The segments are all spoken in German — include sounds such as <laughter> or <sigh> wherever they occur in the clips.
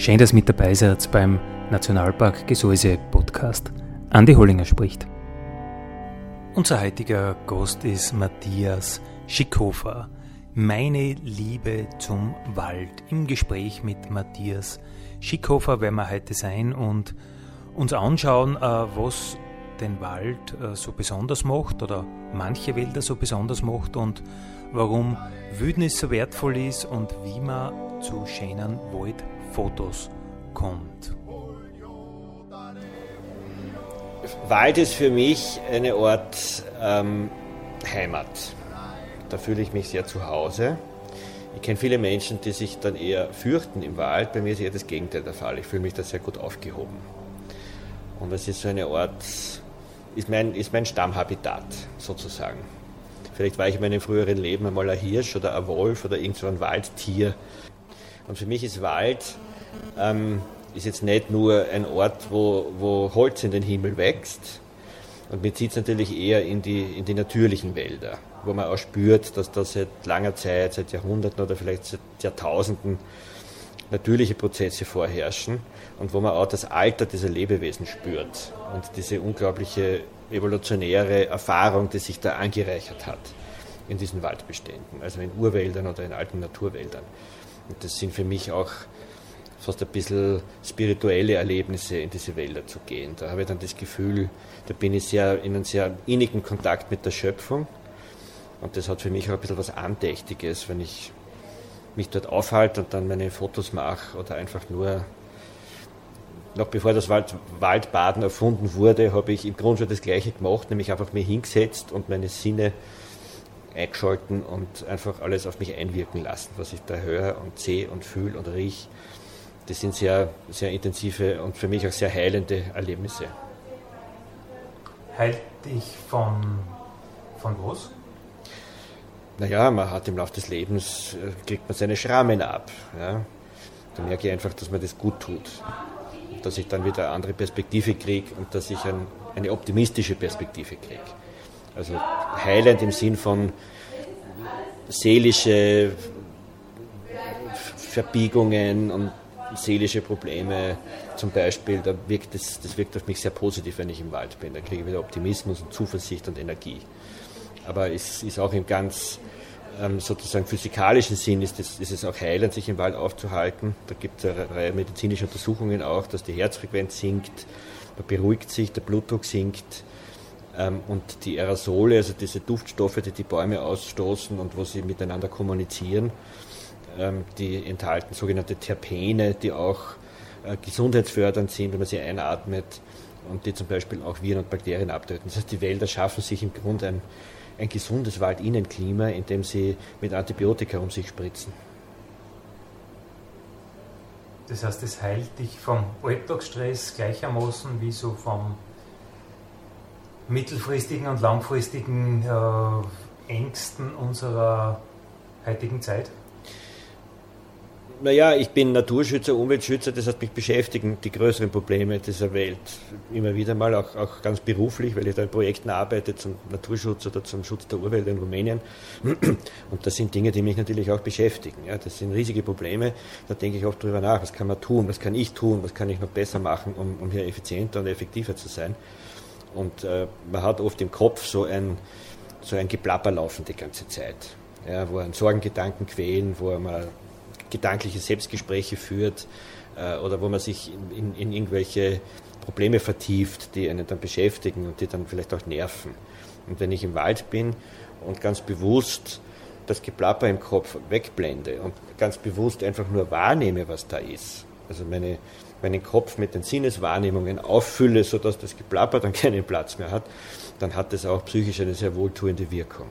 Schön, dass mit dabei seid beim Nationalpark Gesäuse Podcast. Andi Hollinger spricht. Unser heutiger Gast ist Matthias Schickhofer. Meine Liebe zum Wald. Im Gespräch mit Matthias Schickhofer werden wir heute sein und uns anschauen, äh, was den Wald äh, so besonders macht oder manche Wälder so besonders macht und warum Wildnis so wertvoll ist und wie man zu schönen Wald Fotos kommt. Wald ist für mich eine Ort ähm, Heimat. Da fühle ich mich sehr zu Hause. Ich kenne viele Menschen, die sich dann eher fürchten im Wald. Bei mir ist eher das Gegenteil der Fall. Ich fühle mich da sehr gut aufgehoben. Und das ist so eine Ort, ist mein, ist mein Stammhabitat sozusagen. Vielleicht war ich in meinem früheren Leben einmal ein Hirsch oder ein Wolf oder irgend so ein Waldtier. Und für mich ist Wald ähm, ist jetzt nicht nur ein Ort, wo, wo Holz in den Himmel wächst. Und mir zieht es natürlich eher in die, in die natürlichen Wälder, wo man auch spürt, dass da seit langer Zeit, seit Jahrhunderten oder vielleicht seit Jahrtausenden natürliche Prozesse vorherrschen und wo man auch das Alter dieser Lebewesen spürt und diese unglaubliche evolutionäre Erfahrung, die sich da angereichert hat in diesen Waldbeständen, also in Urwäldern oder in alten Naturwäldern. Und das sind für mich auch fast ein bisschen spirituelle Erlebnisse in diese Wälder zu gehen. Da habe ich dann das Gefühl, da bin ich sehr in einem sehr innigen Kontakt mit der Schöpfung. Und das hat für mich auch ein bisschen was Andächtiges, wenn ich mich dort aufhalte und dann meine Fotos mache oder einfach nur, noch bevor das Wald, Waldbaden erfunden wurde, habe ich im Grunde schon das Gleiche gemacht, nämlich einfach mir hingesetzt und meine Sinne eingeschalten und einfach alles auf mich einwirken lassen, was ich da höre und sehe und fühle und rieche das sind sehr, sehr intensive und für mich auch sehr heilende Erlebnisse. Heilt dich von, von was? Naja, man hat im Laufe des Lebens, äh, kriegt man seine Schrammen ab. Ja. Da merke ich einfach, dass man das gut tut. Dass ich dann wieder eine andere Perspektive kriege und dass ich ein, eine optimistische Perspektive kriege. Also heilend im Sinn von seelische Verbiegungen und seelische Probleme zum Beispiel, da wirkt das, das wirkt auf mich sehr positiv, wenn ich im Wald bin. Da kriege ich wieder Optimismus und Zuversicht und Energie. Aber es ist auch im ganz ähm, sozusagen physikalischen Sinn ist es, ist es auch heilend, sich im Wald aufzuhalten. Da gibt es eine Reihe medizinischer Untersuchungen auch, dass die Herzfrequenz sinkt, man beruhigt sich, der Blutdruck sinkt und die Aerosole, also diese Duftstoffe, die die Bäume ausstoßen und wo sie miteinander kommunizieren, ähm, die enthalten sogenannte Terpene, die auch äh, gesundheitsfördernd sind, wenn man sie einatmet und die zum Beispiel auch Viren und Bakterien abtöten. Das heißt, die Wälder schaffen sich im Grunde ein, ein gesundes Waldinnenklima, indem sie mit Antibiotika um sich spritzen. Das heißt, es heilt dich vom Alltagsstress gleichermaßen wie so vom mittelfristigen und langfristigen äh, Ängsten unserer heutigen Zeit? Naja, ich bin Naturschützer, Umweltschützer, das heißt, mich beschäftigen die größeren Probleme dieser Welt immer wieder mal, auch, auch ganz beruflich, weil ich da in Projekten arbeite zum Naturschutz oder zum Schutz der Urwälder in Rumänien. Und das sind Dinge, die mich natürlich auch beschäftigen. Ja, das sind riesige Probleme, da denke ich oft drüber nach, was kann man tun, was kann ich tun, was kann ich noch besser machen, um, um hier effizienter und effektiver zu sein. Und äh, man hat oft im Kopf so ein, so ein Geplapper laufen die ganze Zeit, ja, wo einen Sorgengedanken quälen, wo man gedankliche Selbstgespräche führt äh, oder wo man sich in, in, irgendwelche Probleme vertieft, die einen dann beschäftigen und die dann vielleicht auch nerven. Und wenn ich im Wald bin und ganz bewusst das Geplapper im Kopf wegblende und ganz bewusst einfach nur wahrnehme, was da ist, also meine, meinen Kopf mit den Sinneswahrnehmungen auffülle, sodass das Geplapper dann <laughs> keinen Platz mehr hat, dann hat das auch psychisch eine sehr wohltuende Wirkung.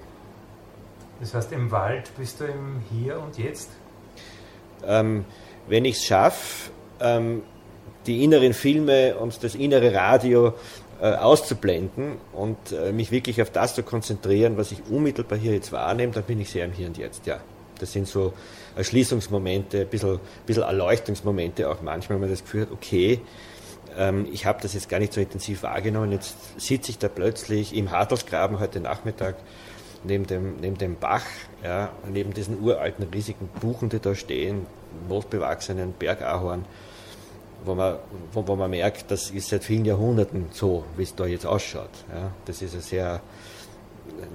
Das heißt, im Wald bist du im Hier und Jetzt? Ähm, wenn ich es schaffe, ähm, die inneren Filme und das innere Radio äh, auszublenden und äh, mich wirklich auf das zu konzentrieren, was ich unmittelbar hier jetzt wahrnehme, dann bin ich sehr im Hier und Jetzt, ja. Das sind so Erschließungsmomente, ein bisschen, bisschen Erleuchtungsmomente auch manchmal, wenn man das Gefühl hat, okay, ähm, ich habe das jetzt gar nicht so intensiv wahrgenommen, jetzt sitze ich da plötzlich im Hartelsgraben heute Nachmittag neben dem, neben dem Bach, ja, neben diesen uralten riesigen Buchen, die da stehen, moosbewachsenen Bergahorn, wo man, wo, wo, man merkt, das ist seit vielen Jahrhunderten so, wie es da jetzt ausschaut. Ja. Das ist ein sehr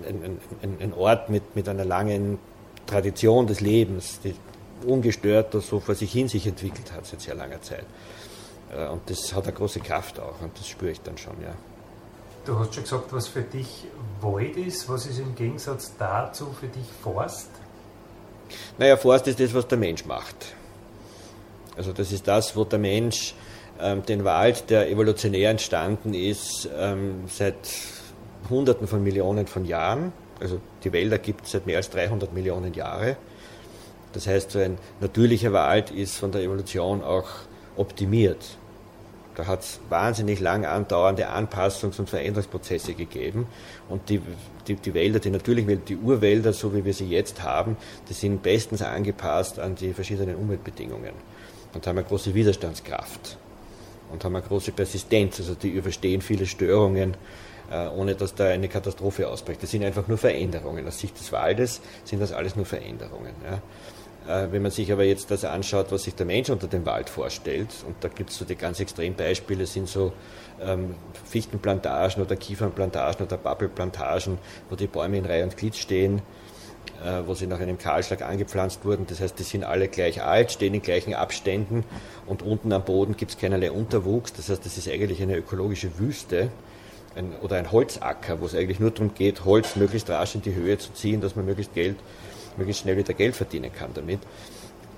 ein, ein, ein, Ort mit, mit einer langen Tradition des Lebens, die ungestört so vor sich hin sich entwickelt hat seit sehr langer Zeit. Äh, und das hat eine große Kraft auch und das spüre ich dann schon, ja. Du hast schon gesagt, was für dich Wald ist. Was ist im Gegensatz dazu für dich Forst? Naja, Forst ist das, was der Mensch macht. Also das ist das, wo der Mensch ähm, den Wald, der evolutionär entstanden ist, ähm, seit Hunderten von Millionen von Jahren, also die Wälder gibt es seit mehr als 300 Millionen Jahren. Das heißt, so ein natürlicher Wald ist von der Evolution auch optimiert. Da hat es wahnsinnig lang andauernde Anpassungs- und Veränderungsprozesse gegeben. Und die, die, die Wälder, die natürlichen Wälder, die Urwälder, so wie wir sie jetzt haben, die sind bestens angepasst an die verschiedenen Umweltbedingungen und haben eine große Widerstandskraft und haben eine große Persistenz, also die überstehen viele Störungen, ohne dass da eine Katastrophe ausbricht. Das sind einfach nur Veränderungen. Aus Sicht des Waldes sind das alles nur Veränderungen. Ja. Äh, wenn man sich aber jetzt das anschaut, was sich der Mensch unter dem Wald vorstellt, und da gibt es so die ganz extremen Beispiele, sind so ähm, Fichtenplantagen oder Kiefernplantagen oder Pappelplantagen, wo die Bäume in Reihe und Glied stehen, äh, wo sie nach einem Kahlschlag angepflanzt wurden. Das heißt, die sind alle gleich alt, stehen in gleichen Abständen und unten am Boden gibt es keinerlei Unterwuchs. Das heißt, das ist eigentlich eine ökologische Wüste ein, oder ein Holzacker, wo es eigentlich nur darum geht, Holz möglichst rasch in die Höhe zu ziehen, dass man möglichst Geld, möglichst schnell wieder Geld verdienen kann damit.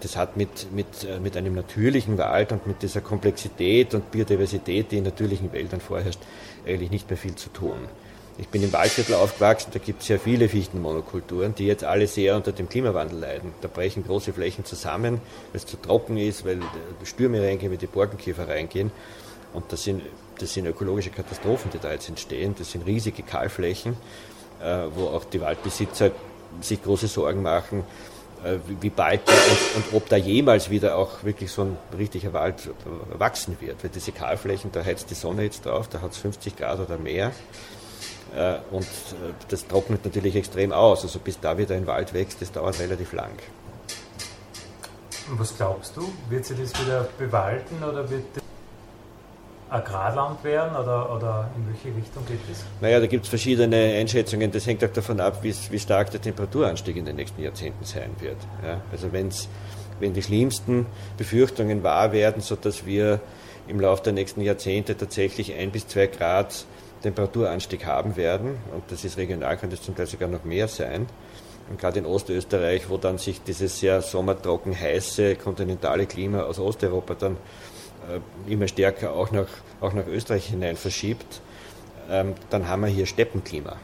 Das hat mit, mit, äh, mit einem natürlichen Wald und mit dieser Komplexität und Biodiversität, die in natürlichen Wäldern vorherrscht, eigentlich nicht mehr viel zu tun. Ich bin im Waldviertel aufgewachsen, da gibt es sehr viele Fichtenmonokulturen, die jetzt alle sehr unter dem Klimawandel leiden. Da brechen große Flächen zusammen, weil es zu trocken ist, weil Stürme reingehen, weil die Borkenkäfer reingehen. Und das sind, das sind ökologische Katastrophen, die da jetzt entstehen. Das sind riesige Kahlflächen, äh, wo auch die Waldbesitzer sich große Sorgen machen, äh, wie bald und, und, ob da jemals wieder auch wirklich so ein richtiger Wald wachsen wird. Weil diese Kahlflächen, da heizt die Sonne jetzt drauf, da hat es 50 Grad oder mehr. Äh, und das trocknet natürlich extrem aus. Also bis da wieder ein Wald wächst, das dauert relativ lang. Was glaubst du? Wird sich das wieder bewalten oder wird das Agrarland werden oder, oder in welche Richtung geht das? Naja, da gibt es verschiedene Einschätzungen. Das hängt auch davon ab, wie, wie stark der Temperaturanstieg in den nächsten Jahrzehnten sein wird. Ja, also wenn's, wenn die schlimmsten Befürchtungen wahr werden, sodass wir im Laufe der nächsten Jahrzehnte tatsächlich ein bis zwei Grad Temperaturanstieg haben werden. Und das ist regional, kann das zum Teil sogar noch mehr sein. Und gerade in Ostösterreich, wo dann sich dieses sehr sommertrocken heiße kontinentale Klima aus Osteuropa dann immer stärker auch nach, auch nach Österreich hinein verschiebt, ähm, dann haben wir hier Steppenklima.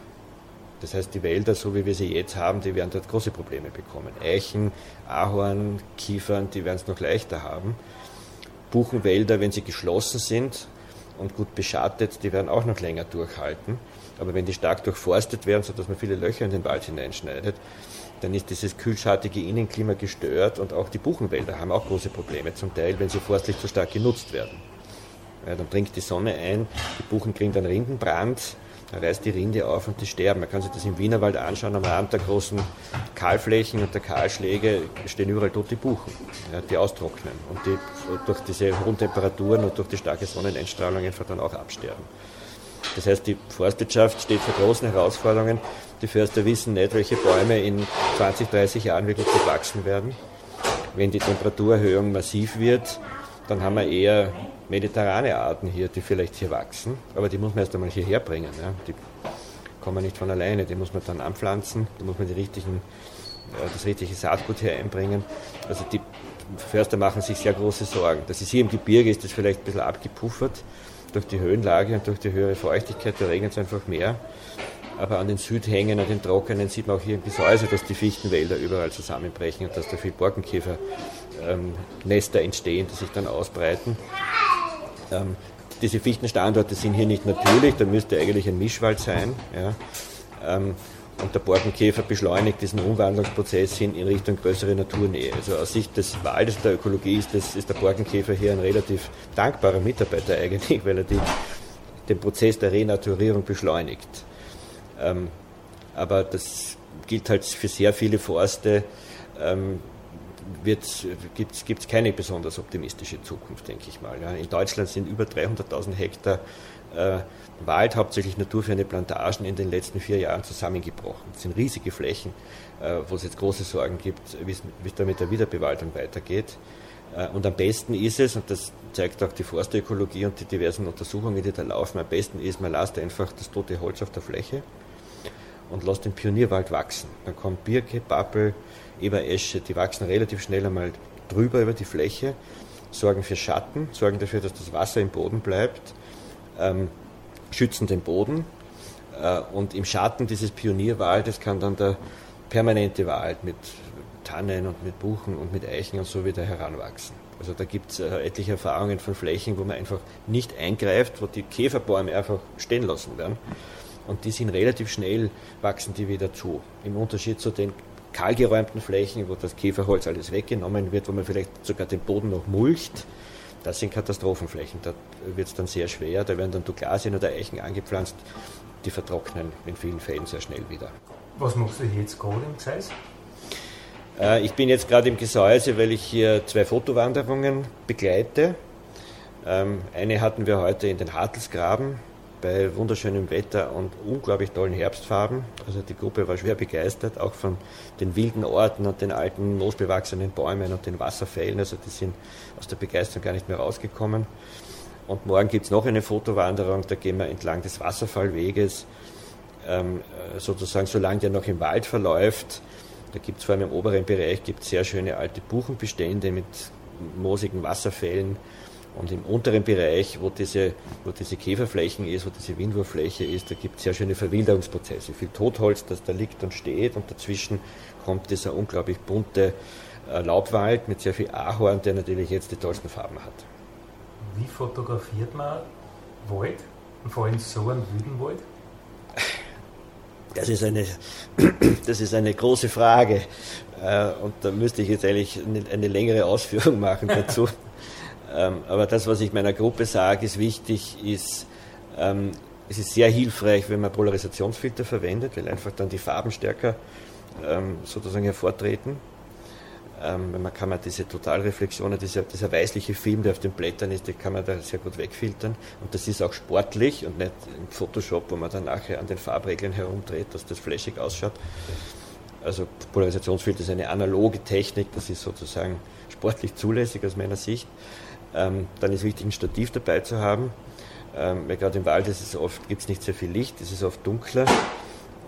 Das heißt, die Wälder, so wie wir sie jetzt haben, die werden dort große Probleme bekommen. Eichen, Ahorn, Kiefern, die werden es noch leichter haben. Buchenwälder, wenn sie geschlossen sind, und gut beschattet, die werden auch noch länger durchhalten. Aber wenn die stark durchforstet werden, sodass man viele Löcher in den Wald hineinschneidet, dann ist dieses kühlschattige Innenklima gestört und auch die Buchenwälder haben auch große Probleme zum Teil, wenn sie forstlich zu stark genutzt werden. Ja, dann dringt die Sonne ein, die Buchen kriegen dann Rindenbrand, da reißt die Rinde auf und die sterben. Man kann sich das im Wienerwald anschauen, am Rand der großen Kahlflächen und der Kahlschläge stehen überall tote Buchen, ja, die austrocknen und die durch diese hohen Temperaturen und durch die starke Sonneneinstrahlung einfach dann auch absterben. Das heißt, die Forstwirtschaft steht vor großen Herausforderungen. Die Förster wissen nicht, welche Bäume in 20, 30 Jahren wirklich gewachsen werden. Wenn die Temperaturerhöhung massiv wird, dann haben wir eher mediterrane Arten hier, die vielleicht hier wachsen, aber die muss man erst einmal hierher bringen. Ja. Die kommen nicht von alleine, die muss man dann anpflanzen, da muss man die richtigen, äh, das richtige Saatgut hier einbringen. Also die, Förster machen sich sehr große Sorgen. Das ist hier im Gebirge, ist das vielleicht ein bisschen abgepuffert durch die Höhenlage und durch die höhere Feuchtigkeit, da regnet es einfach mehr. Aber an den Südhängen, an den Trockenen sieht man auch hier im Gesäuse, dass die Fichtenwälder überall zusammenbrechen und dass da viel Borkenkäfernester ähm, entstehen, die sich dann ausbreiten. Ähm, diese Fichtenstandorte sind hier nicht natürlich, da müsste eigentlich ein Mischwald sein. Ja. Ähm, und der Borkenkäfer beschleunigt diesen Umwandlungsprozess hin in Richtung größere Naturnähe. Also aus Sicht des Waldes, der Ökologie, ist, das, ist der Borkenkäfer hier ein relativ dankbarer Mitarbeiter eigentlich, weil er die, den Prozess der Renaturierung beschleunigt. Ähm, aber das gilt halt für sehr viele Forste. Ähm, gibt es keine besonders optimistische Zukunft, denke ich mal. Ja. In Deutschland sind über 300.000 Hektar äh, Wald, hauptsächlich naturferne Plantagen, in den letzten vier Jahren zusammengebrochen. Das sind riesige Flächen, äh, wo es jetzt große Sorgen gibt, wie es da mit der Wiederbewaldung weitergeht. Äh, und am besten ist es, und das zeigt auch die Forstökologie und die diversen Untersuchungen, die da laufen, am besten ist, man lasst einfach das tote Holz auf der Fläche und lasst den Pionierwald wachsen. Dann kommt Birke, Pappel, Eberesche, die wachsen relativ schnell einmal drüber über die Fläche, sorgen für Schatten, sorgen dafür, dass das Wasser im Boden bleibt, ähm, schützen den Boden äh, und im Schatten dieses Pionierwaldes kann dann der permanente Wald mit Tannen und mit Buchen und mit Eichen und so wieder heranwachsen. Also da gibt es äh, etliche Erfahrungen von Flächen, wo man einfach nicht eingreift, wo die Käferbäume einfach stehen lassen werden. Und die sind relativ schnell, wachsen die wieder zu. Im Unterschied zu den kahlgeräumten Flächen, wo das Käferholz alles weggenommen wird, wo man vielleicht sogar den Boden noch mulcht. Das sind Katastrophenflächen. Da wird es dann sehr schwer. Da werden dann Douglasien oder Eichen angepflanzt. Die vertrocknen in vielen Fällen sehr schnell wieder. Was machst du jetzt gerade im Gseis? Äh, ich bin jetzt gerade im Gesäuse, weil ich hier zwei Fotowanderungen begleite. Ähm, eine hatten wir heute in den Hartelsgraben bei wunderschönem Wetter und unglaublich tollen Herbstfarben. Also die Gruppe war schwer begeistert, auch von den wilden Orten und den alten moosbewachsenen Bäumen und den Wasserfällen. Also die sind aus der Begeisterung gar nicht mehr rausgekommen. Und morgen gibt es noch eine Fotowanderung, da gehen wir entlang des Wasserfallweges, ähm, sozusagen solange der noch im Wald verläuft. Da gibt es vor allem im oberen Bereich gibt's sehr schöne alte Buchenbestände mit moosigen Wasserfällen und im unteren Bereich, wo diese, wo diese Käferflächen ist, wo diese Windwurffläche ist, da gibt es sehr schöne Verwilderungsprozesse. Viel Totholz, das da liegt und steht und dazwischen kommt dieser unglaublich bunte äh, Laubwald mit sehr viel Ahorn, der natürlich jetzt die tollsten Farben hat. Wie fotografiert man Wald und vor allem so einen wilden Wald? Das ist eine, <clears throat> das ist eine große Frage äh, und da müsste ich jetzt eigentlich eine, eine längere Ausführung machen <laughs> dazu. Ähm, aber das, was ich meiner Gruppe sage, ist wichtig, ist, ähm, es ist sehr hilfreich, wenn man Polarisationsfilter verwendet, weil einfach dann die Farben stärker ähm, sozusagen hervortreten. Man kann man diese Totalreflexionen, dieser, dieser weißliche Film, der auf den Blättern ist, den kann man da sehr gut wegfiltern. Und das ist auch sportlich und nicht im Photoshop, wo man dann nachher an den Farbregeln herumdreht, dass das flashig ausschaut. Also Polarisationsfilter ist eine analoge Technik, das ist sozusagen sportlich zulässig aus meiner Sicht. Ähm, dann ist wichtig, ein Stativ dabei zu haben, ähm, weil gerade im Wald ist es oft, gibt es nicht sehr viel Licht, es ist oft dunkler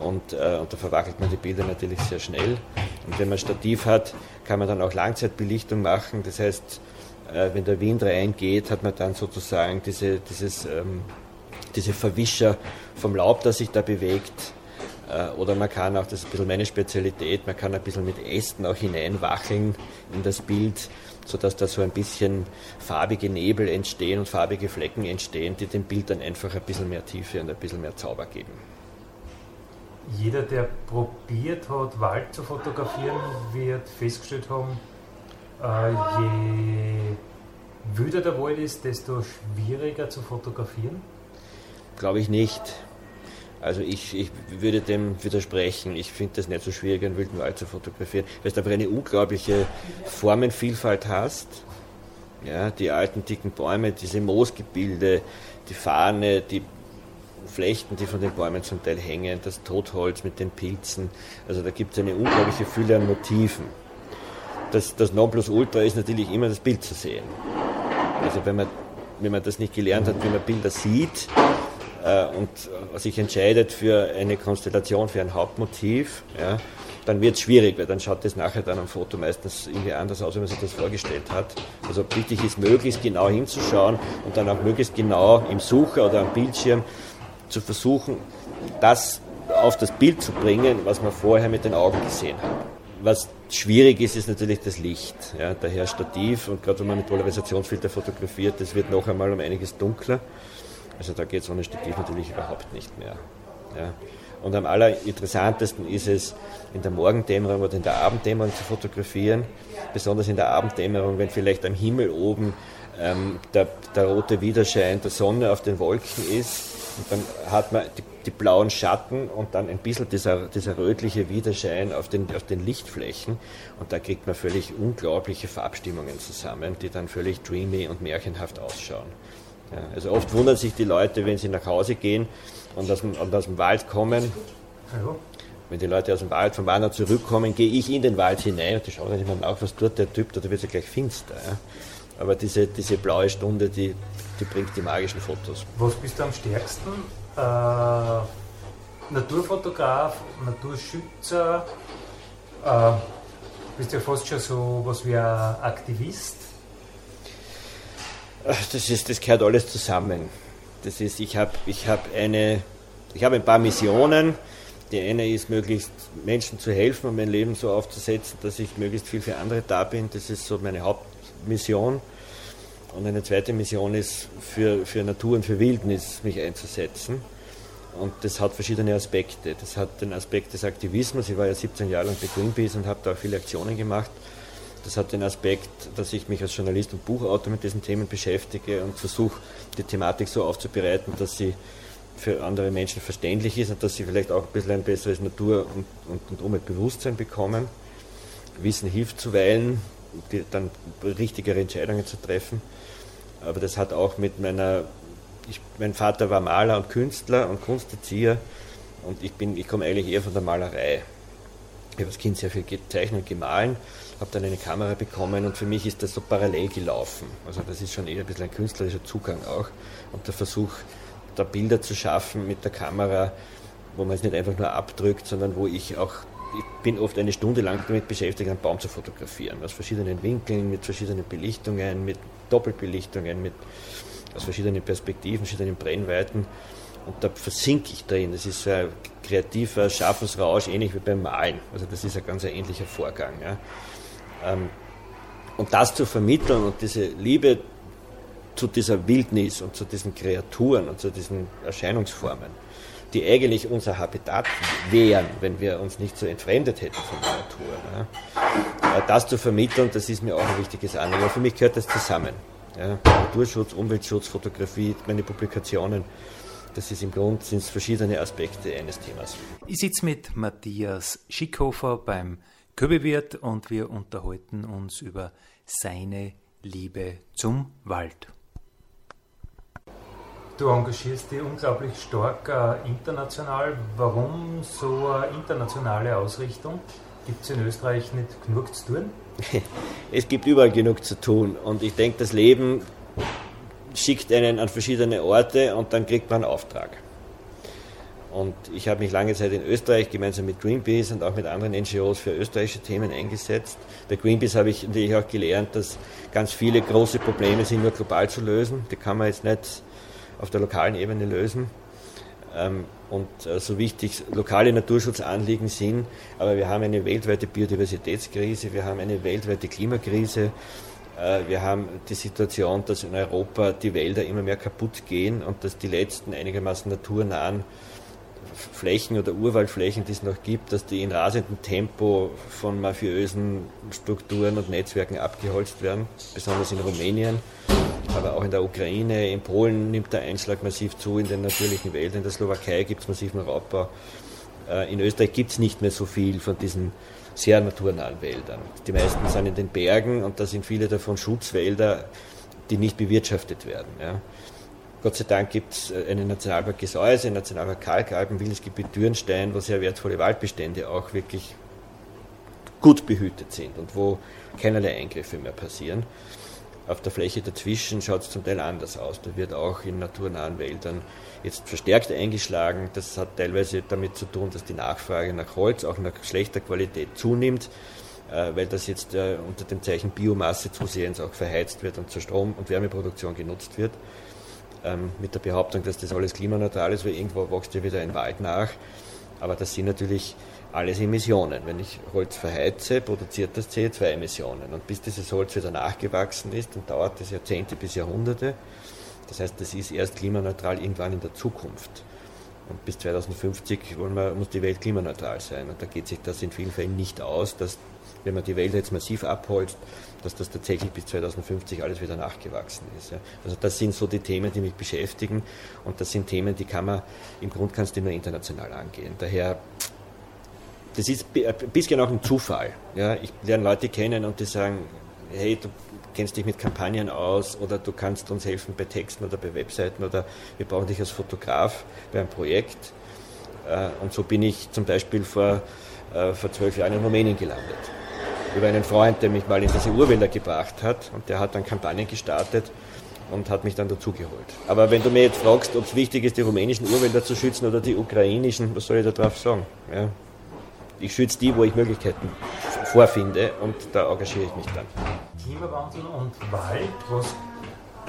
und, äh, und da verwackelt man die Bilder natürlich sehr schnell. Und wenn man ein Stativ hat, kann man dann auch Langzeitbelichtung machen. Das heißt, äh, wenn der Wind reingeht, hat man dann sozusagen diese, dieses, ähm, diese Verwischer vom Laub, das sich da bewegt. Äh, oder man kann auch, das ist ein bisschen meine Spezialität, man kann ein bisschen mit Ästen auch hineinwacheln in das Bild sodass da so ein bisschen farbige Nebel entstehen und farbige Flecken entstehen, die dem Bild dann einfach ein bisschen mehr Tiefe und ein bisschen mehr Zauber geben. Jeder, der probiert hat, Wald zu fotografieren, wird festgestellt haben, äh, je wüder der Wald ist, desto schwieriger zu fotografieren? Glaube ich nicht. Also ich, ich würde dem widersprechen. Ich finde das nicht so schwierig, einen wilden Wald zu fotografieren, weil du einfach eine unglaubliche Formenvielfalt hast. Ja, die alten dicken Bäume, diese Moosgebilde, die Fahne, die Flechten, die von den Bäumen zum Teil hängen, das Totholz mit den Pilzen. Also da gibt es eine unglaubliche Fülle an Motiven. Das, das Nonplusultra ist natürlich immer das Bild zu sehen. Also wenn man, wenn man das nicht gelernt hat, wie man Bilder sieht, und sich entscheidet für eine Konstellation, für ein Hauptmotiv, ja, dann wird es schwierig, weil dann schaut das nachher dann am Foto meistens irgendwie anders aus, wie man sich das vorgestellt hat. Also wichtig ist, möglichst genau hinzuschauen und dann auch möglichst genau im Sucher oder am Bildschirm zu versuchen, das auf das Bild zu bringen, was man vorher mit den Augen gesehen hat. Was schwierig ist, ist natürlich das Licht. Ja, daher Stativ und gerade wenn man mit Polarisationsfilter fotografiert, das wird noch einmal um einiges dunkler. Also da geht es ohne Stativ natürlich überhaupt nicht mehr. Ja. Und am allerinteressantesten ist es, in der Morgendämmerung oder in der Abenddämmerung zu fotografieren. Besonders in der Abenddämmerung, wenn vielleicht am Himmel oben ähm, der, der, rote Widerschein der Sonne auf den Wolken ist. Und dann hat man die, die blauen Schatten und dann ein bisschen dieser, dieser rötliche Widerschein auf den, auf den Lichtflächen. Und da kriegt man völlig unglaubliche Farbstimmungen zusammen, die dann völlig dreamy und märchenhaft ausschauen. Ja, also oft wundern sich die Leute, wenn sie nach Hause gehen und aus dem, und aus dem Wald kommen. Hallo. Wenn die Leute aus dem Wald vom Wandern zurückkommen, gehe ich in den Wald hinein und die schauen sich mal auf, was tut der Typ, da wird es ja gleich finster. Ja. Aber diese, diese blaue Stunde, die, die bringt die magischen Fotos. Was bist du am stärksten? Äh, Naturfotograf, Naturschützer, äh, bist du ja fast schon so was wie ein Aktivist? Das, ist, das gehört alles zusammen. Das ist, ich habe ich hab eine, ein paar Missionen. Die eine ist, möglichst Menschen zu helfen und mein Leben so aufzusetzen, dass ich möglichst viel für andere da bin. Das ist so meine Hauptmission. Und eine zweite Mission ist, für, für Natur und für Wildnis mich einzusetzen. Und das hat verschiedene Aspekte. Das hat den Aspekt des Aktivismus. Ich war ja 17 Jahre lang bei Greenpeace und habe da auch viele Aktionen gemacht. Das hat den Aspekt, dass ich mich als Journalist und Buchautor mit diesen Themen beschäftige und versuche, die Thematik so aufzubereiten, dass sie für andere Menschen verständlich ist und dass sie vielleicht auch ein bisschen ein besseres Natur- und, und, und Umweltbewusstsein bekommen. Wissen hilft zuweilen, die, dann richtigere Entscheidungen zu treffen. Aber das hat auch mit meiner, ich, mein Vater war Maler und Künstler und Kunsterzieher und ich, ich komme eigentlich eher von der Malerei. Ich habe als Kind sehr viel gezeichnet und gemahlen habe dann eine Kamera bekommen und für mich ist das so parallel gelaufen. Also das ist schon eher ein bisschen ein künstlerischer Zugang auch und der Versuch, da Bilder zu schaffen mit der Kamera, wo man es nicht einfach nur abdrückt, sondern wo ich auch, ich bin oft eine Stunde lang damit beschäftigt, einen Baum zu fotografieren, aus verschiedenen Winkeln, mit verschiedenen Belichtungen, mit Doppelbelichtungen, mit, aus verschiedenen Perspektiven, verschiedenen Brennweiten. Und da versinke ich drin. Das ist so ein kreativer Schaffensrausch, ähnlich wie beim Malen. Also das ist ein ganz ähnlicher Vorgang. Ja. Ähm, und das zu vermitteln und diese Liebe zu dieser Wildnis und zu diesen Kreaturen und zu diesen Erscheinungsformen, die eigentlich unser Habitat wären, wenn wir uns nicht so entfremdet hätten von der Natur. Äh, das zu vermitteln, das ist mir auch ein wichtiges Anliegen. Für mich gehört das zusammen. Ja. Naturschutz, Umweltschutz, Fotografie, meine Publikationen, das ist im Grunde verschiedene Aspekte eines Themas. Ich sitze mit Matthias Schickhofer beim Köbewirt und wir unterhalten uns über seine Liebe zum Wald. Du engagierst dich unglaublich stark äh, international. Warum so eine internationale Ausrichtung? Gibt es in Österreich nicht genug zu tun? <laughs> Es gibt überall genug zu tun und ich denke, das Leben schickt einen an verschiedene Orte und dann kriegt man einen Auftrag. Und ich habe mich lange Zeit in Österreich gemeinsam mit Greenpeace und auch mit anderen NGOs für österreichische Themen eingesetzt. Bei Greenpeace habe ich natürlich auch gelernt, dass ganz viele große Probleme sind nur global zu lösen. Die kann man jetzt nicht auf der lokalen Ebene lösen. Ähm, und äh, so wichtig lokale Naturschutzanliegen sind, aber wir haben eine weltweite Biodiversitätskrise, wir haben eine weltweite Klimakrise, äh, wir haben die Situation, dass in Europa die Wälder immer mehr kaputt gehen und dass die letzten einigermaßen naturnahen Flächen oder Urwaldflächen, die es noch gibt, dass die in rasendem Tempo von mafiösen Strukturen und Netzwerken abgeholzt werden, besonders in Rumänien, aber auch in der Ukraine, in Polen nimmt der Einschlag massiv zu, in den natürlichen Wäldern, in der Slowakei gibt es massiven Raubbau. Äh, in Österreich gibt es nicht mehr so viel von diesen sehr naturnahen Wäldern. Die meisten sind in den Bergen und da sind viele davon Schutzwälder, die nicht bewirtschaftet werden. Ja. Gott sei Dank gibt es äh, einen Nationalpark Gesäuse, einen Nationalpark Kalkalpen, Willisgebiet Dürnstein, wo sehr wertvolle Waldbestände auch wirklich gut behütet sind und wo keinerlei Eingriffe mehr passieren. Auf der Fläche dazwischen schaut es zum Teil anders aus. Da wird auch in naturnahen Wäldern jetzt verstärkt eingeschlagen. Das hat teilweise damit zu tun, dass die Nachfrage nach Holz auch nach schlechter Qualität zunimmt, äh, weil das jetzt äh, unter dem Zeichen Biomasse zusehends auch verheizt wird und zur Strom- und Wärmeproduktion genutzt wird. Ähm, mit der Behauptung, dass das alles klimaneutral ist, weil irgendwo wächst ja wieder ein Wald nach. Aber das sind natürlich alles Emissionen. Wenn ich Holz verheize, produziert das CO2-Emissionen. Und bis dieses Holz wieder nachgewachsen ist, dann dauert das Jahrzehnte bis Jahrhunderte. Das heißt, das ist erst klimaneutral irgendwann in der Zukunft. Und bis 2050 wir, muss die Welt klimaneutral sein. Und da geht sich das in vielen Fällen nicht aus, dass, wenn man die Wälder jetzt massiv abholzt, dass das tatsächlich bis 2050 alles wieder nachgewachsen ist. Ja. Also das sind so die Themen, die mich beschäftigen. Und das sind Themen, die kann man, im Grund kannst du nur international angehen. Daher das ist ein bisschen auch ein Zufall. Ja? Ich lerne Leute kennen und die sagen, hey, du kennst dich mit Kampagnen aus oder du kannst uns helfen bei Texten oder bei Webseiten oder wir brauchen dich als Fotograf bei einem Projekt. Äh, und so bin ich zum Beispiel vor, äh, vor zwölf Jahren in Rumänien gelandet. Über einen Freund, der mich mal in diese Urwälder gebracht hat und der hat dann Kampagnen gestartet und hat mich dann dazugeholt. Aber wenn du mir jetzt fragst, ob es wichtig ist, die rumänischen Urwälder zu schützen oder die ukrainischen, was soll ich da drauf sagen? Ja? ich schütze die, wo ich Möglichkeiten vorfinde und da engagiere ich mich dann. Klimawandel und Wald, was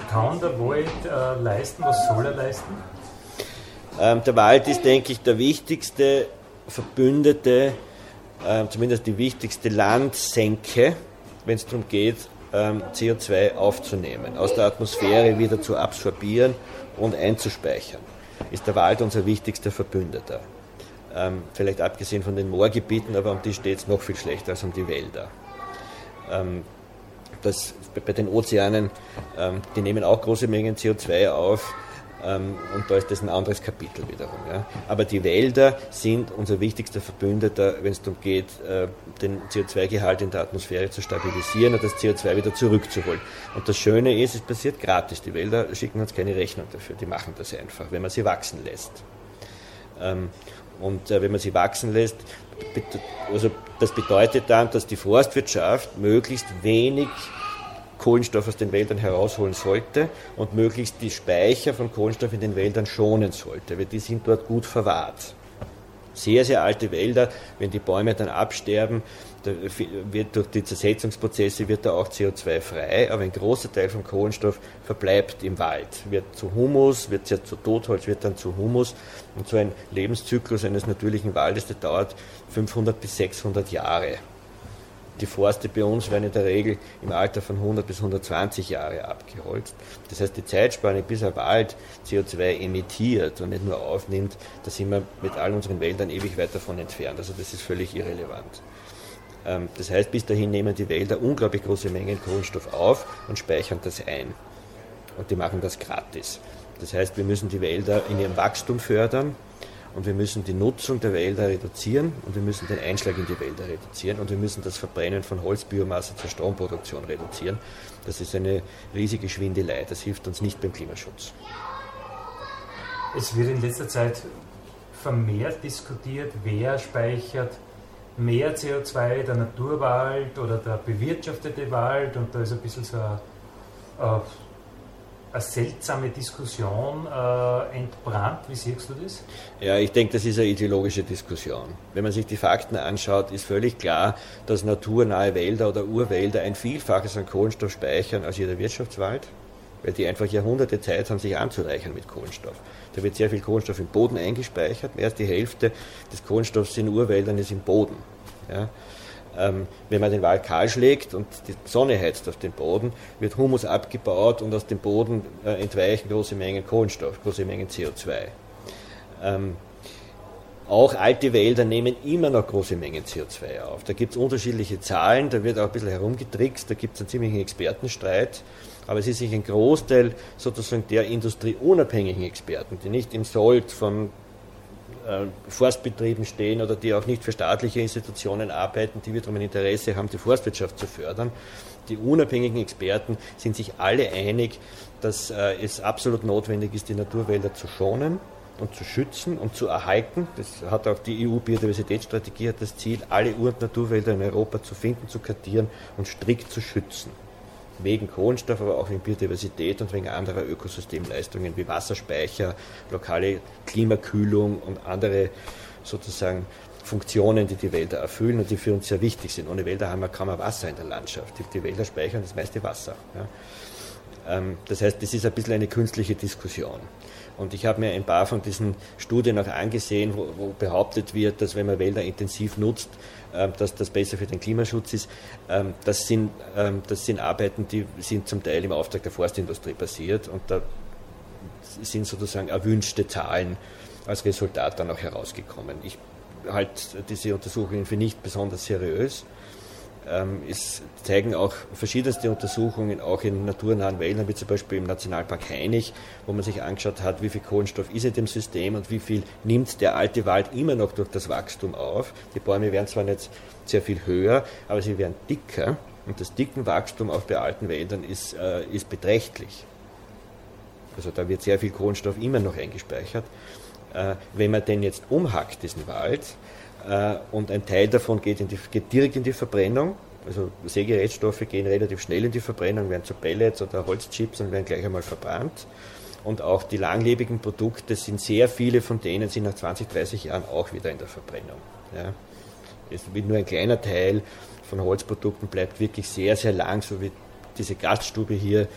kann der Wald äh, leisten, was soll er leisten? Ähm, der Wald ist, denke ich, der wichtigste Verbündete, äh, zumindest die wichtigste Landsenke, wenn es darum geht, ähm, CO2 aufzunehmen, aus der Atmosphäre wieder zu absorbieren und einzuspeichern. Ist der Wald unser wichtigster Verbündeter ähm, vielleicht abgesehen von den Moorgebieten, aber um die steht es noch viel schlechter als um die Wälder. Ähm, das, bei den Ozeanen, ähm, die nehmen auch große Mengen CO2 auf und da ist das ein anderes Kapitel wiederum. Ja. Aber die Wälder sind unser wichtigster Verbündeter, wenn es darum geht, äh, den CO2-Gehalt in der Atmosphäre zu stabilisieren und das CO2 wieder zurückzuholen. Und das Schöne ist, es passiert gratis. Die Wälder schicken uns keine Rechnung dafür, die machen das einfach, wenn man sie wachsen lässt. Ähm, und äh, wenn man sie wachsen lässt, also das bedeutet dann, dass die Forstwirtschaft möglichst wenig Kohlenstoff aus den Wäldern herausholen sollte und möglichst die Speicher von Kohlenstoff in den Wäldern schonen sollte, weil die sind dort gut verwahrt. Sehr, sehr alte Wälder, wenn die Bäume dann absterben, wird durch die Zersetzungsprozesse wird da auch CO2 frei, aber ein großer Teil vom Kohlenstoff verbleibt im Wald, wird zu Humus, wird ja zu Totholz, wird dann zu Humus und so ein Lebenszyklus eines natürlichen Waldes, der dauert 500 bis 600 Jahre. Die Forste bei uns werden in der Regel im Alter von 100 bis 120 Jahre abgeholzt. Das heißt, die Zeitspanne, bis ein Wald CO2 emittiert und nicht nur aufnimmt, da sind wir mit all unseren Wäldern ewig weit davon entfernt. Also das ist völlig irrelevant. Ähm, das heißt, bis dahin nehmen die Wälder unglaublich große Mengen Kohlenstoff auf und speichern das ein. Und die machen das gratis. Das heißt, wir müssen die Wälder in ihrem Wachstum fördern und wir müssen die Nutzung der Wälder reduzieren und wir müssen den Einschlag in die Wälder reduzieren und wir müssen das Verbrennen von Holzbiomasse zur Stromproduktion reduzieren. Das ist eine riesige Schwindelei. Das hilft uns nicht beim Klimaschutz. Es wird in letzter Zeit vermehrt diskutiert, wer speichert mehr CO2, der Naturwald oder der bewirtschaftete Wald und da ist ein bisschen so eine, eine seltsame Diskussion äh, entbrannt. Wie siehst du das? Ja, ich denke, das ist eine ideologische Diskussion. Wenn man sich die Fakten anschaut, ist völlig klar, dass naturnahe Wälder oder Urwälder ein Vielfaches an Kohlenstoff speichern als jeder Wirtschaftswald, weil die einfach Jahrhunderte Zeit haben, sich anzureichern mit Kohlenstoff. Da wird sehr viel Kohlenstoff im Boden eingespeichert. Mehr als die Hälfte des Kohlenstoffs in Urwäldern ist im Boden. Ja. Ähm, wenn man den Wald kahl schlägt und die Sonne heizt auf den Boden, wird Humus abgebaut und aus dem Boden äh, entweichen große Mengen Kohlenstoff, große Mengen CO2. Ähm, auch alte Wälder nehmen immer noch große Mengen CO2 auf. Da gibt es unterschiedliche Zahlen, da wird auch ein bisschen herumgetrickst, da gibt es einen ziemlichen Expertenstreit. Aber es ist sich ein Großteil sozusagen der industrieunabhängigen Experten, die nicht im Sold von Forstbetrieben stehen oder die auch nicht für staatliche Institutionen arbeiten, die wiederum ein Interesse haben, die Forstwirtschaft zu fördern. Die unabhängigen Experten sind sich alle einig, dass äh, es absolut notwendig ist, die Naturwälder zu schonen und zu schützen und zu erhalten. Das hat auch die EU-Biodiversitätsstrategie das Ziel, alle Ur- und Naturwälder in Europa zu finden, zu kartieren und strikt zu schützen. Wegen Kohlenstoff, aber auch wegen Biodiversität und wegen anderer Ökosystemleistungen wie Wasserspeicher, lokale Klimakühlung und andere sozusagen Funktionen, die die Wälder erfüllen und die für uns sehr wichtig sind. Ohne Wälder haben wir kaum Wasser in der Landschaft. Die, Wälder speichern das meiste Wasser. Ja. Ähm, das heißt, das ist ein bisschen eine künstliche Diskussion. Und ich habe mir ein paar von diesen Studien auch angesehen, wo, wo behauptet wird, dass wenn man Wälder intensiv nutzt, dass das besser für den Klimaschutz ist. Ähm, das, sind, ähm, das sind Arbeiten, die sind zum Teil im Auftrag der Forstindustrie passiert und da sind sozusagen erwünschte Zahlen als Resultat dann auch herausgekommen. Ich halte diese Untersuchungen für nicht besonders seriös ähm, es zeigen auch verschiedenste Untersuchungen, auch in naturnahen Wäldern, wie zum Beispiel im Nationalpark Hainich, wo man sich angeschaut hat, wie viel Kohlenstoff ist in dem System und wie viel nimmt der alte Wald immer noch durch das Wachstum auf. Die Bäume werden zwar nicht sehr viel höher, aber sie werden dicker und das dicken Wachstum auch bei alten Wäldern ist, äh, ist beträchtlich. Also da wird sehr viel Kohlenstoff immer noch eingespeichert. Äh, wenn man den jetzt umhackt, diesen Wald, und ein Teil davon geht, die, geht, direkt in die Verbrennung. Also Sägerätstoffe gehen relativ schnell in die Verbrennung, werden zu Pellets oder Holzchips und werden gleich einmal verbrannt. Und auch die langlebigen Produkte sind sehr viele von denen sind nach 20, 30 Jahren auch wieder in der Verbrennung. Ja. Es wird nur ein kleiner Teil von Holzprodukten bleibt wirklich sehr, sehr lang, so wie diese Gaststube hier,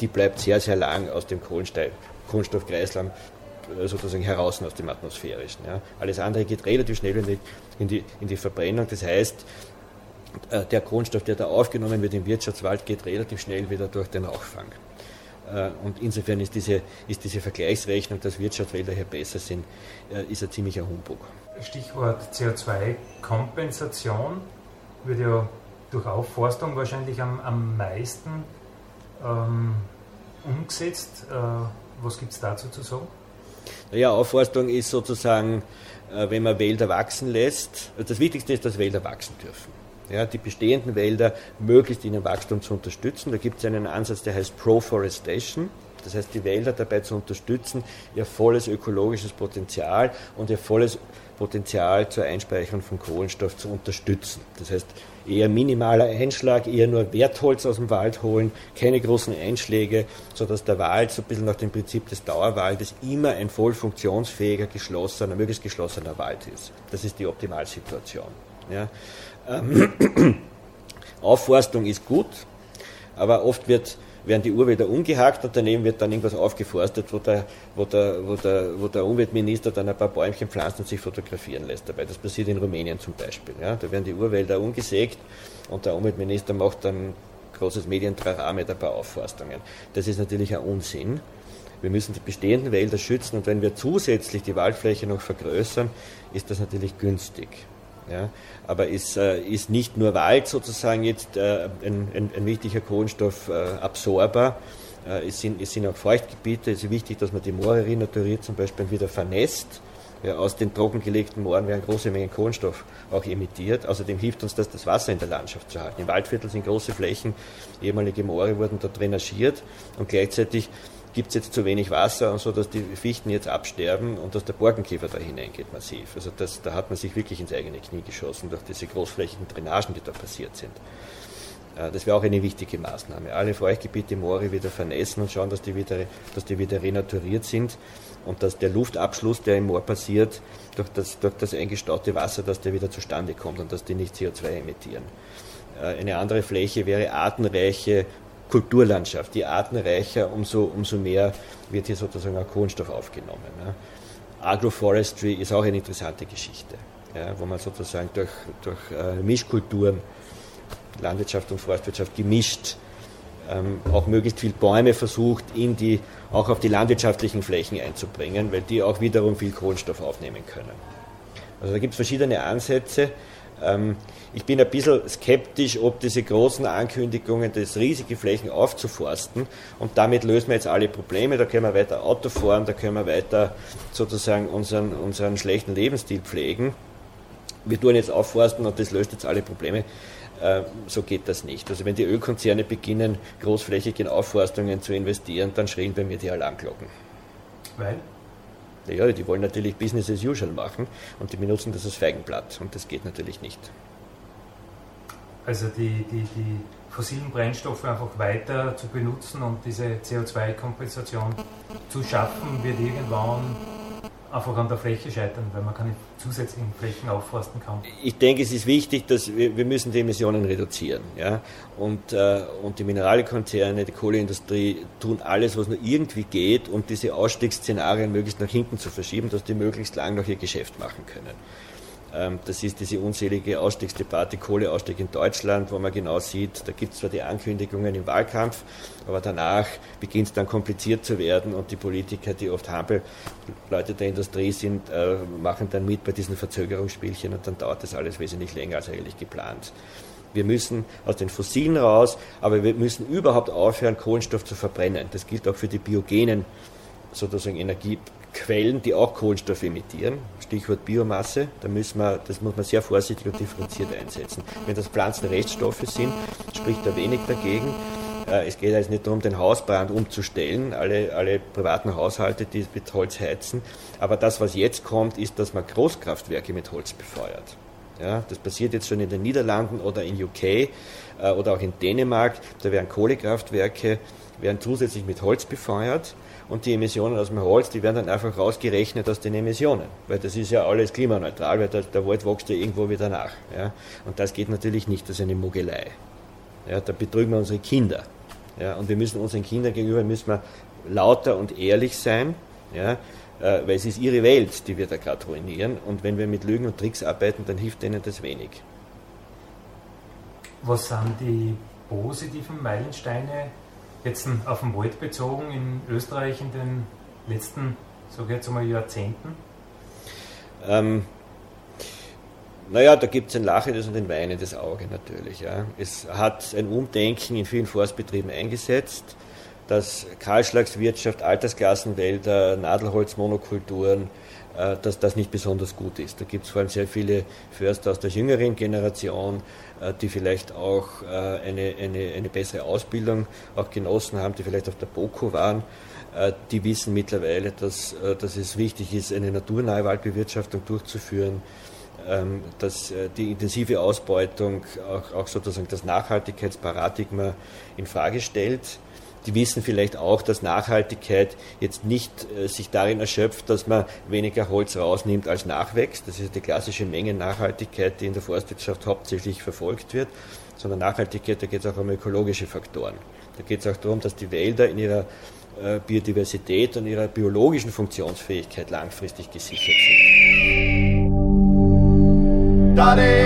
die bleibt sehr, sehr lang aus dem Kohlenstoffkreislauf äh, sozusagen heraus aus dem Atmosphärischen. Ja. Alles andere geht relativ schnell in die, in die, in die Verbrennung. Das heißt, äh, der Kohlenstoff, der da aufgenommen wird im Wirtschaftswald, geht relativ schnell wieder durch den Rauchfang. Äh, und insofern ist diese, ist diese Vergleichsrechnung, dass Wirtschaftswälder hier besser sind, ist ein ziemlicher Humbug. Stichwort CO2-Kompensation wird ja durch Aufforstung wahrscheinlich am, am meisten ähm, umgesetzt. Äh, was gibt es dazu zu sagen? Naja, Aufforstung ist sozusagen, äh, wenn man Wälder wachsen lässt, also das Wichtigste ist, dass Wälder wachsen dürfen. Ja, die bestehenden Wälder möglichst in ihrem Wachstum zu unterstützen. Da gibt es einen Ansatz, der heißt Proforestation. Das heißt, die Wälder dabei zu unterstützen, ihr volles ökologisches Potenzial und ihr volles Potenzial zur Einspeicherung von Kohlenstoff zu unterstützen. Das heißt, eher minimaler Einschlag, eher nur Wertholz aus dem Wald holen, keine großen Einschläge, sodass der Wald so ein bisschen nach dem Prinzip des Dauerwaldes immer ein voll funktionsfähiger, geschlossener, möglichst geschlossener Wald ist. Das ist die Optimalsituation. Ja. Ähm, <clears throat> Aufforstung ist gut, aber oft wird werden die Urwälder umgehackt und daneben wird dann irgendwas aufgeforstet, wo der, wo der, wo der, wo der Umweltminister dann ein paar Bäumchen pflanzt und sich fotografieren lässt dabei. Das passiert in Rumänien zum Beispiel. Ja. Da werden die Urwälder umgesägt und der Umweltminister macht dann großes Medientrara mit ein paar Aufforstungen. Das ist natürlich ein Unsinn. Wir müssen die bestehenden Wälder schützen und wenn wir zusätzlich die Waldfläche noch vergrößern, ist das natürlich günstig. Ja, aber ist, äh, ist nicht nur Wald sozusagen jetzt äh, ein, ein, ein, wichtiger Kohlenstoffabsorber, äh, es, sind, es sind auch Feuchtgebiete, es ist wichtig, dass man die Moore renaturiert, zum Beispiel wieder vernässt. Ja, aus den trockengelegten Mooren werden große Mengen Kohlenstoff auch emittiert. Außerdem hilft uns das, das Wasser in der Landschaft zu halten. Im Waldviertel sind große Flächen, ehemalige Moore wurden dort drainagiert und gleichzeitig gibt es jetzt zu wenig Wasser und so, dass die Fichten jetzt absterben und dass der Borkenkäfer da hineingeht massiv. Also das, da hat man sich wirklich ins eigene Knie geschossen durch diese großflächigen Drainagen, die da passiert sind. Äh, das wäre auch eine wichtige Maßnahme. Alle Feuchtgebiete Moore wieder vernässen und schauen, dass die wieder, dass die wieder renaturiert sind und dass der Luftabschluss, der im Moor passiert, durch das, durch das eingestaute Wasser, dass der wieder zustande kommt und dass die nicht CO2 emittieren. Äh, eine andere Fläche wäre artenreiche Kulturlandschaft. Je artenreicher, umso, umso mehr wird hier sozusagen auch Kohlenstoff aufgenommen. Ja. Agroforestry ist auch eine interessante Geschichte, ja, wo man sozusagen durch, durch äh, Mischkulturen, Landwirtschaft und Forstwirtschaft gemischt, ähm, auch möglichst viel Bäume versucht, in die, auch auf die landwirtschaftlichen Flächen einzubringen, weil die auch wiederum viel Kohlenstoff aufnehmen können. Also da gibt es verschiedene Ansätze. Ähm, ich bin ein bisschen skeptisch, ob diese großen Ankündigungen, das riesige Flächen aufzuforsten und damit lösen wir jetzt alle Probleme, da können wir weiter Auto fahren, da können wir weiter sozusagen unseren, unseren schlechten Lebensstil pflegen. Wir tun jetzt aufforsten und das löst jetzt alle Probleme. Äh, so geht das nicht. Also wenn die Ölkonzerne beginnen, großflächig in Aufforstungen zu investieren, dann schrien bei mir die Alarmglocken. Weil? Naja, die wollen natürlich Business as usual machen und die benutzen das als Feigenblatt und das geht natürlich nicht. Also die, die, die fossilen Brennstoffe einfach weiter zu benutzen und diese CO2-Kompensation zu schaffen, wird irgendwann einfach an der Fläche scheitern, weil man keine zusätzlichen Flächen aufforsten kann. Ich denke, es ist wichtig, dass wir, wir müssen die Emissionen reduzieren. Ja? Und, äh, und die Mineralkonzerne, die Kohleindustrie tun alles, was nur irgendwie geht, um diese Ausstiegsszenarien möglichst nach hinten zu verschieben, dass die möglichst lang noch ihr Geschäft machen können. Ähm, das ist diese unselige Ausstiegsdebatte, Kohleausstieg in Deutschland, wo man genau sieht, da gibt es zwar die Ankündigungen im Wahlkampf, aber danach beginnt es dann kompliziert zu werden und die Politiker, die oft Hampel-Leute der Industrie sind, äh, machen dann mit bei diesen Verzögerungsspielchen und dann dauert das alles wesentlich länger als eigentlich geplant. Wir müssen aus den Fossilen raus, aber wir müssen überhaupt aufhören, Kohlenstoff zu verbrennen. Das gilt auch für die biogenen sozusagen Energie, Quellen, die auch Kohlenstoff emittieren, Stichwort Biomasse, da müssen wir, das muss man sehr vorsichtig und differenziert einsetzen. Wenn das Pflanzenreststoffe sind, spricht da wenig dagegen. Äh, es geht also nicht darum, den Hausbrand umzustellen, alle, alle privaten Haushalte, die mit Holz heizen. Aber das, was jetzt kommt, ist, dass man Großkraftwerke mit Holz befeuert. Ja, das passiert jetzt schon in den Niederlanden oder in UK äh, oder auch in Dänemark. Da werden Kohlekraftwerke werden zusätzlich mit Holz befeuert und die Emissionen aus dem Holz, die werden dann einfach rausgerechnet aus den Emissionen, weil das ist ja alles klimaneutral, weil der, der Wald wächst ja irgendwo wieder nach. Ja? Und das geht natürlich nicht, das ist eine Mogelei. Ja, da betrügen wir unsere Kinder. Ja? Und wir müssen unseren Kindern gegenüber müssen wir lauter und ehrlich sein, ja? Äh, weil es ist ihre Welt, die wir da gerade ruinieren. Und wenn wir mit Lügen und Tricks arbeiten, dann hilft denen das wenig. Was sind die positiven Meilensteine jetzt auf den Wald bezogen in Österreich in den letzten, sage ich jetzt einmal, Jahrzehnten? Ähm, naja, da gibt es ein lachendes und ein weinendes Auge natürlich. Ja. Es hat ein Umdenken in vielen Forstbetrieben eingesetzt, dass Kahlschlagswirtschaft, Altersklassenwälder, Nadelholzmonokulturen, dass das nicht besonders gut ist. Da gibt es vor allem sehr viele Förster aus der jüngeren Generation, äh, die vielleicht auch äh, eine, eine, eine bessere Ausbildung auch genossen haben, die vielleicht auf der BOKU waren. Die wissen mittlerweile, dass, dass es wichtig ist, eine naturnahe Waldbewirtschaftung durchzuführen, ähm, dass die intensive Ausbeutung auch, auch sozusagen das Nachhaltigkeitsparadigma in Frage stellt die wissen vielleicht auch, dass Nachhaltigkeit jetzt nicht äh, sich darin erschöpft, dass man weniger Holz rausnimmt als nachwächst. Das ist die klassische Mengennachhaltigkeit, die in der Forstwirtschaft hauptsächlich verfolgt wird, sondern Nachhaltigkeit, da geht es auch um ökologische Faktoren. Da geht es auch darum, dass die Wälder in ihrer äh, Biodiversität und ihrer biologischen Funktionsfähigkeit langfristig gesichert sind. Daddy,